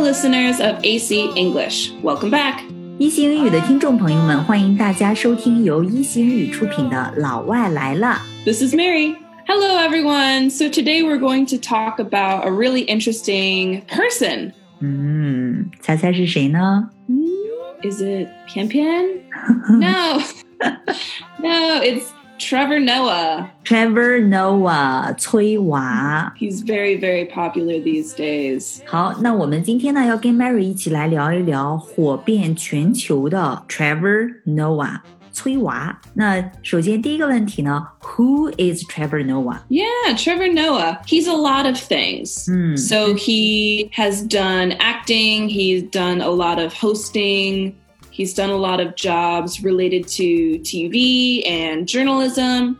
listeners of AC English. Welcome back. 一席英语的听众朋友们，欢迎大家收听由一席英语出品的《老外来了》。 This is Mary. Hello, everyone. So today we're going to talk about a really interesting person. 嗯，猜猜是谁呢？ Is it Pian Pian? no. no, it's Trevor Noah. Trevor Noah，崔娃。 He's very, very popular these days. 好，那我们今天呢要跟 Mary 一起来聊一聊火遍全球的 Trevor Noah，崔娃。那首先第一个问题呢，Who is Trevor Noah？ Yeah, Trevor Noah. He's a lot of things. Hmm. So he has done acting, he's done a lot of hosting, he's done a lot of jobs related to TV and journalism.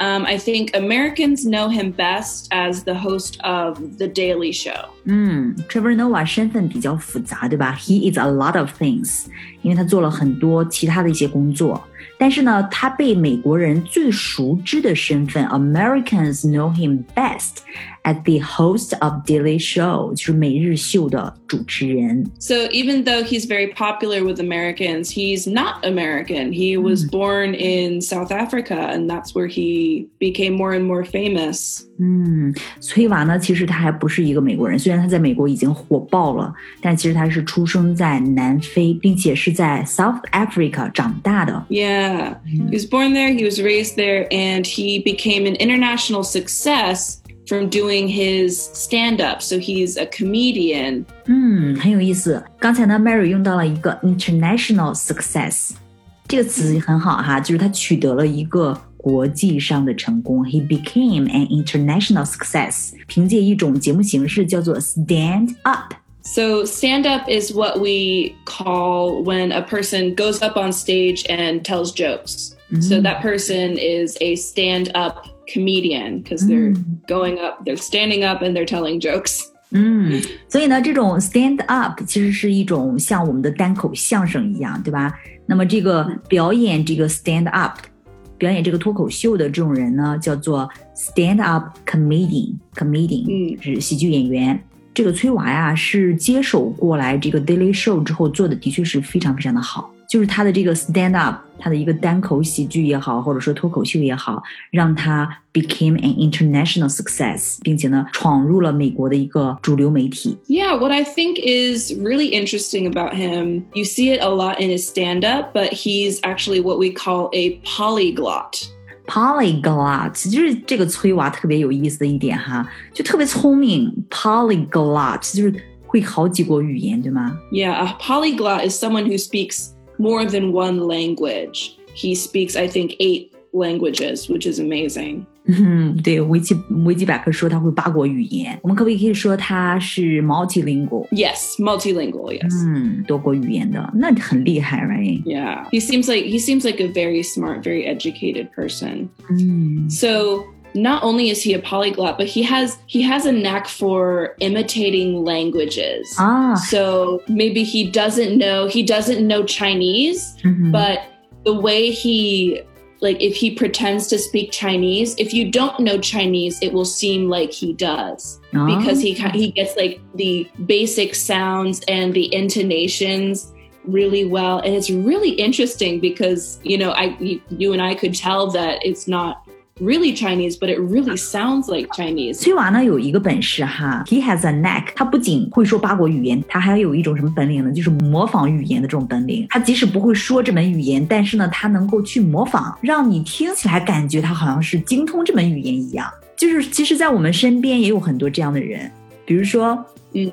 Um, I think Americans know him best as the host of The Daily Show. 嗯，Trevor Noah 身份比较复杂，对吧？He is a lot of things，因为他做了很多其他的一些工作。 但是呢，他被美国人最熟知的身份，Americans know him best as the host of Daily Show，就是每日秀的主持人。 So even though he's very popular with Americans, he's not American. He was born in South Africa, and that's where he became more and more famous. 嗯，崔娃呢，其实他还不是一个美国人，虽然他在美国已经火爆了，但其实他是出生在南非，并且是在 South Africa 长大的。 Yeah. He was born there, he was raised there, and he became an international success from doing his stand up. So he's a comedian. 嗯，很有意思。刚才呢，Mary 用到了一个 international success 这个词很好哈，就是他取得了一个 国际上的成功。He became an international success，凭借一种节目形式叫做 stand up。 So stand up is what we call when a person goes up on stage and tells jokes. So that person is a stand up comedian because they're going up, they're standing up and they're telling jokes. 嗯，所以呢，这种 stand up 其实是一种像我们的单口相声一样，对吧？那么这个表演这个 stand up， 表演这个脱口秀的这种人呢，叫做 stand up comedian comedian，嗯是喜剧演员。这个崔娃呀，是接手过来这个 Daily Show 之后做的，的确是非常非常的好。就是他的这个 stand up，他的一个单口喜剧也好，或者说脱口秀也好，让他 became an international success，并且呢，闯入了美国的一个主流媒体。 Yeah, what I think is really interesting about him, you see it a lot in his stand up, but he's actually what we call a polyglot. polyglot 就是这个崔娃特别有意思的一点哈，就特别聪明。polyglot 就是会好几国语言，对吗？ Yeah, a polyglot is someone who speaks more than one language. He speaks, I think, eight languages, which is amazing. 嗯，对，维基维基百科说他会八国语言，我们可不可以说他是 multilingual？ Yes, multilingual, yes. 嗯，多国语言的，那很厉害，right？ Yeah. He seems like he seems like a very smart, very educated person. 嗯 So not only is he a polyglot, but he has he has a knack for imitating languages. Ah. So maybe he doesn't know he doesn't know Chinese, mm-hmm. but the way he like if he pretends to speak Chinese, if you don't know Chinese, it will seem like he does ah. because he he gets like the basic sounds and the intonations really well and it's really interesting because you know I you, you and I could tell that it's not really Chinese but it really sounds like Chinese 崔娃呢有一个本事哈，he has a knack。他不仅会说八国语言，他还有一种什么本领呢？就是模仿语言的这种本领。他即使不会说这门语言，但是呢，他能够去模仿，让你听起来感觉他好像是精通这门语言一样。就是其实，在我们身边也有很多这样的人，比如说，嗯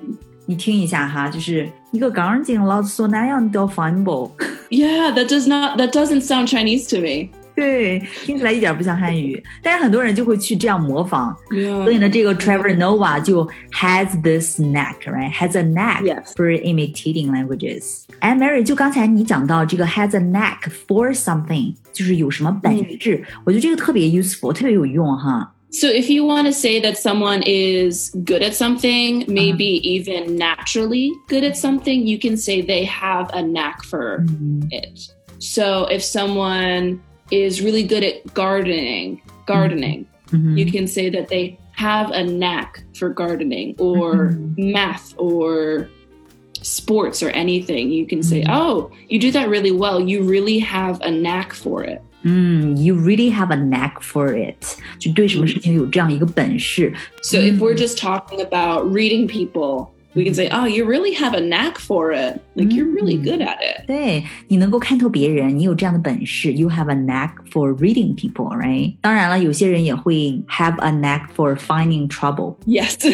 你听一下哈，就是一个港景老说那样的反驳， yeah that does not that doesn't sound Chinese to me 对，听起来一点不像汉语，但是很多人就会去这样模仿。所以呢，这个 Trevor Noah 就 has this knack，right？has a knack for imitating languages。哎，Mary，就刚才你讲到这个 has a knack for something，就是有什么本质，我觉得这个特别 useful，特别有用哈。So if you want to say that someone is good at something, maybe uh -huh. even naturally good at something, you can say they have a knack for mm -hmm. it. So if someone is really good at gardening, gardening, 嗯哼 you can say that they have a knack for gardening or math or sports or anything, you can say, "Oh, you do that really well. You really have a knack for it." 嗯，You really have a knack for it，就对什么事情有这样一个本事。 So if we're just talking about reading people, we can say, "Oh, you really have a knack for it. Like you're really good at it." 对你能够看透别人，你有这样的本事，You have a knack for reading people, right？当然了，有些人也会 have a knack for finding trouble， Yes. 就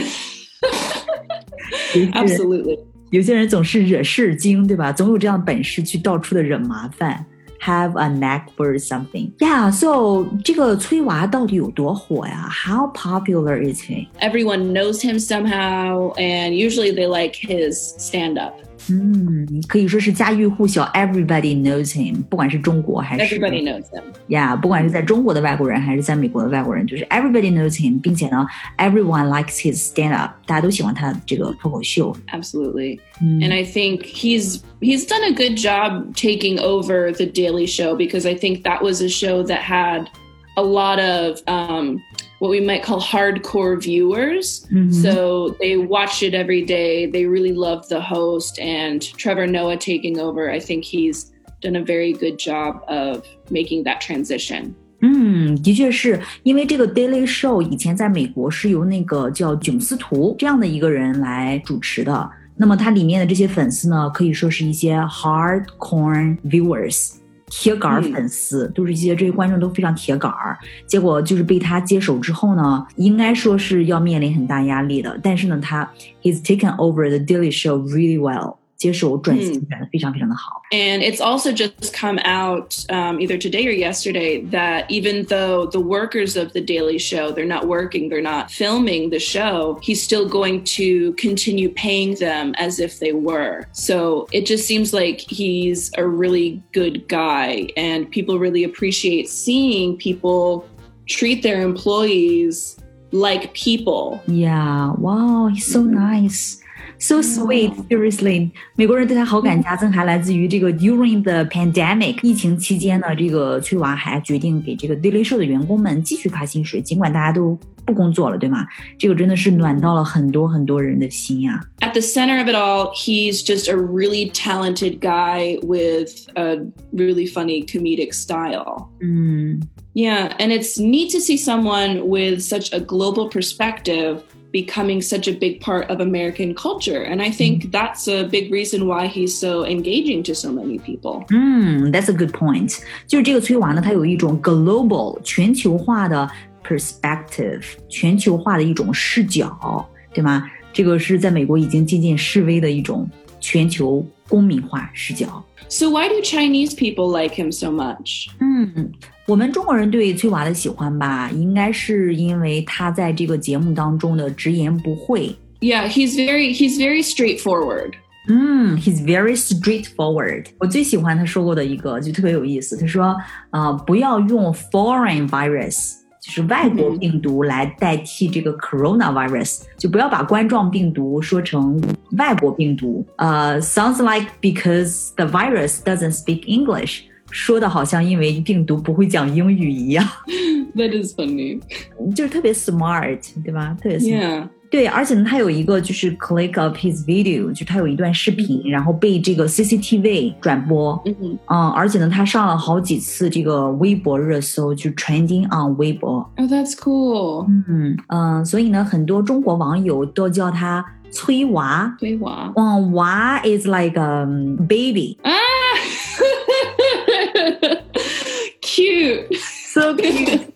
是 Absolutely. 有些人总是惹事精，对吧？总有这样的本事去到处的惹麻烦。 Have a knack for something. Yeah, so 这个崔娃到底有多火呀？How popular is he? Everyone knows him somehow and usually they like his stand up. 嗯，可以说是家喻户晓，Everybody knows him，不管是中国还是 Everybody knows him. 呀不管是在中国的外国人还是在美国的外国人，就是 Everybody knows him，并且呢，Everyone likes his stand up，大家都喜欢他这个脱口秀。 Absolutely. Mm. And I think he's he's done a good job taking over the Daily Show because I think that was a show that had a lot of um, what we might call hardcore viewers. Mm-hmm. So they watch it every day. They really love the host and Trevor Noah taking over. I think he's done a very good job of making that transition. 嗯，的确是因为这个 Daily Show 以前在美国是由那个叫囧司徒这样的一个人来主持的。那么它里面的这些粉丝呢，可以说是一些 hardcore viewers。铁杆儿粉丝、都是一些这些观众都非常铁杆儿，结果就是被他接手之后呢，应该说是要面临很大压力的。但是呢，他 he's taken over the Daily Show really well，接手转型转的非常非常的好。 And it's also just come out um, either today or yesterday that even though the workers of the Daily Show, they're not working, they're not filming the show, he's still going to continue paying them as if they were. So it just seems like he's a really good guy and people really appreciate seeing people treat their employees like people. Yeah, wow, he's so nice. So sweet, seriously，美国人对他好感加增，还来自于这个 during the pandemic 疫情期间呢，这个崔娃还决定给这个 Daily Show 的员工们继续发薪水，尽管大家都不工作了，对吗？这个真的是暖到了很多很多人的心呀、 at the center of it all, he's just a really talented guy with a really funny comedic style. 嗯 Yeah, and it's neat to see someone with such a global perspective becoming such a big part of American culture. And I think that's a big reason why he's so engaging to so many people. 嗯，That's a good point。就是这个崔娃呢，它有一种 global 全球化的 perspective，全球化的一种视角，对吗？这个是在美国已经渐渐式微的一种全球公民化视角。 So, why do Chinese people like him so much? 嗯， 我们中国人对崔娃的喜欢吧，应该是因为他在这个节目当中的直言不讳。 Yeah, he's very he's very straightforward. 嗯，He's very straightforward。我最喜欢他说过的一个就特别有意思，他说，呃，不要用 foreign virus，就是外国病毒来代替这个 coronavirus，、就不要把冠状病毒说成外国病毒。呃，sounds like because the virus doesn't speak English， 说的好像因为病毒不会讲英语一样，That is funny. 就是特别 smart，对吧？特别 smart。对，而且呢，他有一个就是 click of his video，就他有一段视频，然后被这个 CCTV 转播，Mhm. 嗯，而且呢，他上了好几次这个微博热搜，就 trending on 微博，Oh, that's cool. 嗯嗯，所以呢，很多中国网友都叫他崔娃，对哇。嗯，娃 is like a baby，Ah! Cute. so cute，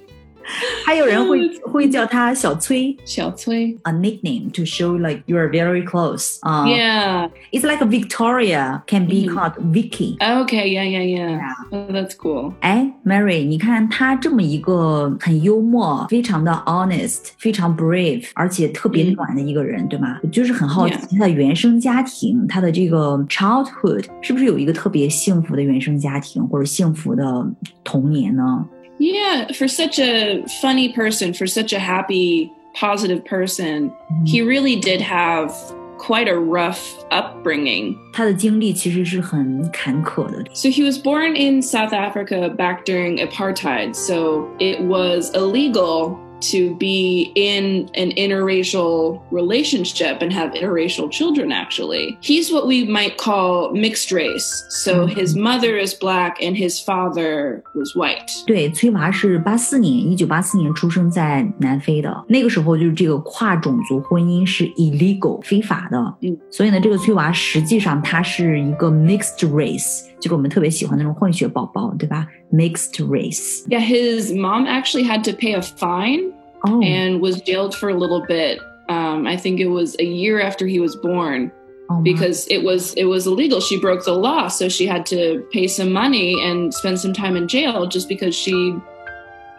还有人会会叫他小崔。小崔. A nickname to show like you are very close. Uh, Yeah. It's like a Victoria can be Mhm. called Vicky. Okay. Yeah. Yeah. Yeah. Yeah. Oh, that's cool. 哎，Mary，你看他这么一个很幽默、非常的 honest、非常 brave，而且特别嗯暖的一个人，对吗？就是很好奇 Yeah. 他的原生家庭，他的这个 childhood 是不是有一个特别幸福的原生家庭或者幸福的童年呢？ Yeah. For such a funny person, for such a happy, positive person, he really did have quite a rough upbringing. 他的经历其实是很坎坷的。 So he was born in South Africa back during apartheid. So it was illegal to be in an interracial relationship and have interracial children, actually. He's what we might call mixed race. So his mother is black and his father was white. 对，崔娃是八四年，一九八四年出生在南非的。那个时候就是这个跨种族婚姻是 illegal 非法的，嗯，所以呢，这个崔娃实际上他是一个 mixed race， 就是我们特别喜欢那种混血宝宝，对吧？mixed race。 Yeah, his mom actually had to pay a fine 哦 and was jailed for a little bit. Um, I think it was a year after he was born. 哦妈 because it was it was illegal. She broke the law, so she had to pay some money and spend some time in jail just because she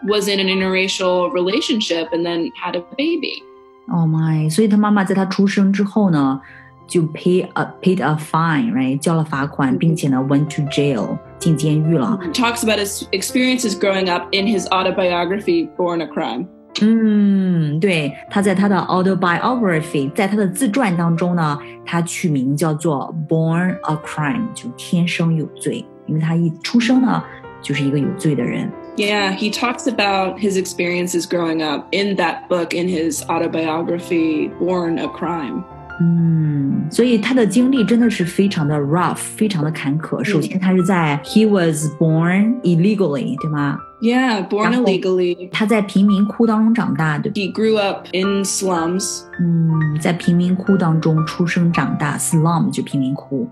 was in an interracial relationship and then had a baby. Oh my！所以他妈妈在他出生之后呢， 就 pay a paid a fine，right？交了罚款，并且呢 went to jail 进监狱了。 Talks about his experiences growing up in his autobiography, Born a Crime. 嗯，对，他在他的 autobiography，在他的自传当中呢，他取名叫做 Born a Crime，就天生有罪，因为他一出生呢就是一个有罪的人。 Yeah, he talks about his experiences growing up in that book in his autobiography, Born a Crime. 嗯，所以他的经历真的是非常的 rough，非常的坎坷。首先，他是在 he was born illegally，对吗？ Yeah, born Apple. illegally. 他在贫民窟当中长大，对不对？ He grew up in slums. 嗯，在贫民窟当中出生长大，slum 就贫民窟，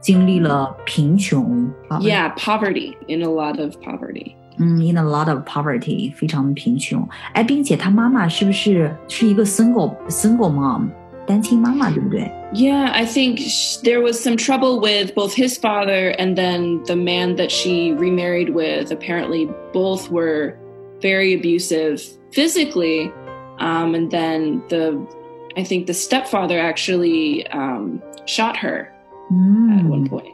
经历了贫穷。 Yeah, poverty, in a lot of poverty. 嗯，in a lot of poverty，非常贫穷。哎，并且他妈妈是不是是一个 single single mom， 单亲妈妈，对不对？ Yeah, I think sh- there was some trouble with both his father and then the man that she remarried with. Apparently, both were very abusive physically. Um, and then the, I think the stepfather actually um, shot her at one 嗯， point.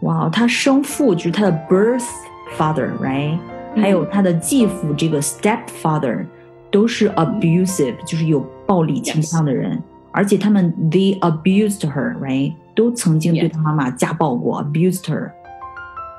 哇，他生父就是他的 birth father，right？、还有他的继父这个 stepfather 都是 abusive，、就是有暴力倾向的人。 而且他们 they abused her，right？都曾经对 Yes. 他妈妈家暴过 abused her，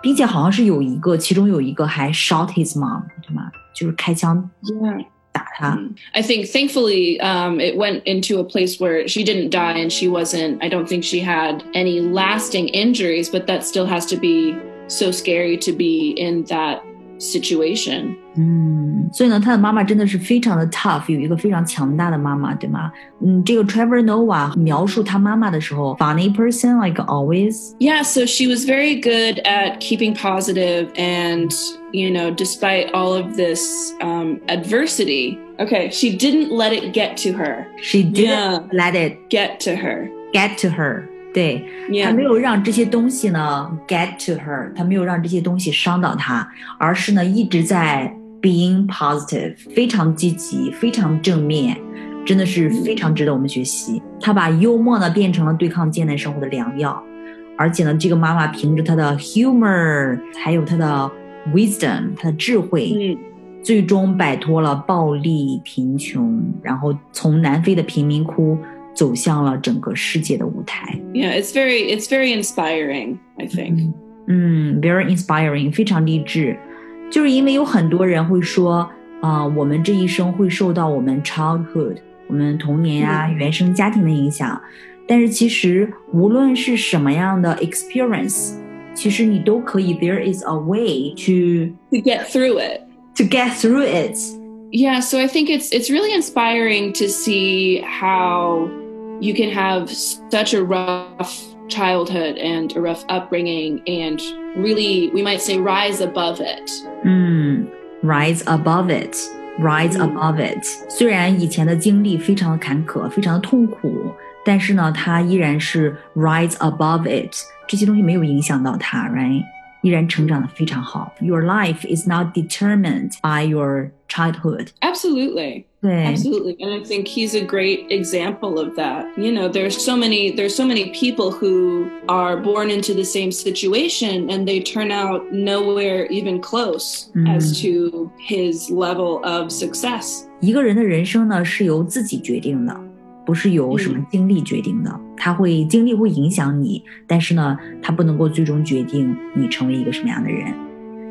并且好像是有一个，其中有一个还 shot his mom，对吗？就是开枪 Yeah. 打他。 Mm. I think thankfully um, it went into a place where she didn't die and she wasn't, I don't think she had any lasting injuries, but that still has to be so scary to be in that situation. 嗯，所以呢，他的妈妈真的是非常的 tough，有一个非常强大的妈妈，对吗？嗯，这个 Trevor Noah 描述他妈妈的时候，funny person like always， Yeah, so she was very good at keeping positive and, you know, despite all of this um, adversity. Okay, she didn't let it get to her. she didn't Yeah. let it Get to her. get to her， 对，她.没有让这些东西呢 get to her，她没有让这些东西伤到她，而是呢一直在 being positive，非常积极，非常正面，真的是非常值得我们学习。她把幽默呢变成了对抗艰难生活的良药，而且呢，这个妈妈凭着她的 humor，还有她的 wisdom，她的智慧，Mm. 最终摆脱了暴力、贫穷，然后从南非的贫民窟走向了整个世界的舞台。 Yeah, it's very it's very inspiring, I think. 嗯，very inspiring，非常励志。就是因为有很多人会说，啊、我们这一生会受到我们 childhood，我们童年啊、原生家庭的影响。但是其实无论是什么样的 experience，其实你都可以，there is a way to To get through it. to get through it。 Yeah, so I think it's it's really inspiring to see how you can have such a rough childhood and a rough upbringing and really we might say rise above it. 嗯，rise above it。Rise 嗯 above it。虽然以前的经历非常的坎坷，非常的痛苦，但是呢，他依然是 rise above it。这些东西没有影响到他，right？依然成长的非常好。Your life is not determined by your childhood。 Absolutely. 对， Absolutely. And I think he's a great example of that. You know, there's so many there's so many people who are born into the same situation and they turn out nowhere even close Mhm. as to his level of success. 一个人的人生呢是由自己决定的，不是由什么经历决定的。他会经历会影响你，但是呢，他不能够最终决定你成为一个什么样的人。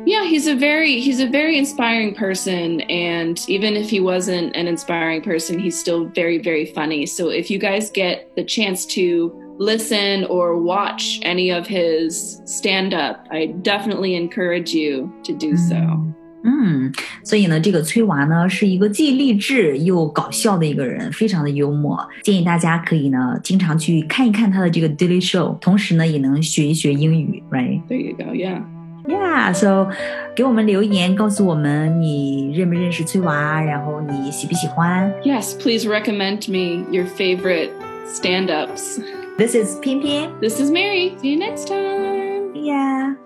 Yeah, he's a very he's a very inspiring person and even if he wasn't an inspiring person, he's still very very funny. So if you guys get the chance to listen or watch any of his stand up, I definitely encourage you to do so. 嗯，所以呢，这个崔娃呢是一个既励志又搞笑的一个人，非常的幽默。建议大家可以呢经常去看一看他的这个 Daily Show，同时呢也能学一学英语，right？ There you go. Yeah. Yeah，so 给我们留言，告诉我们你认不认识崔娃，然后你喜不喜欢？Yes, please recommend me your favorite stand-ups. This is Pian This is Mary. See you next time. Yeah.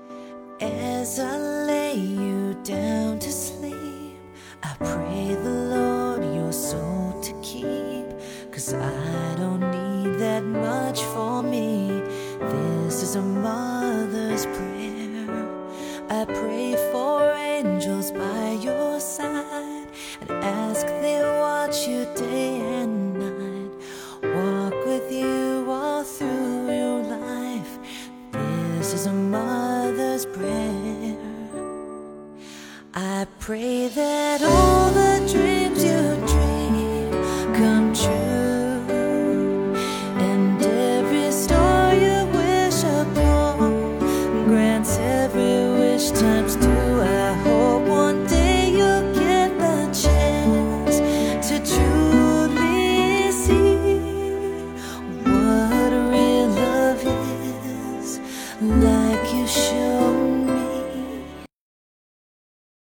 I pray that all the dreams.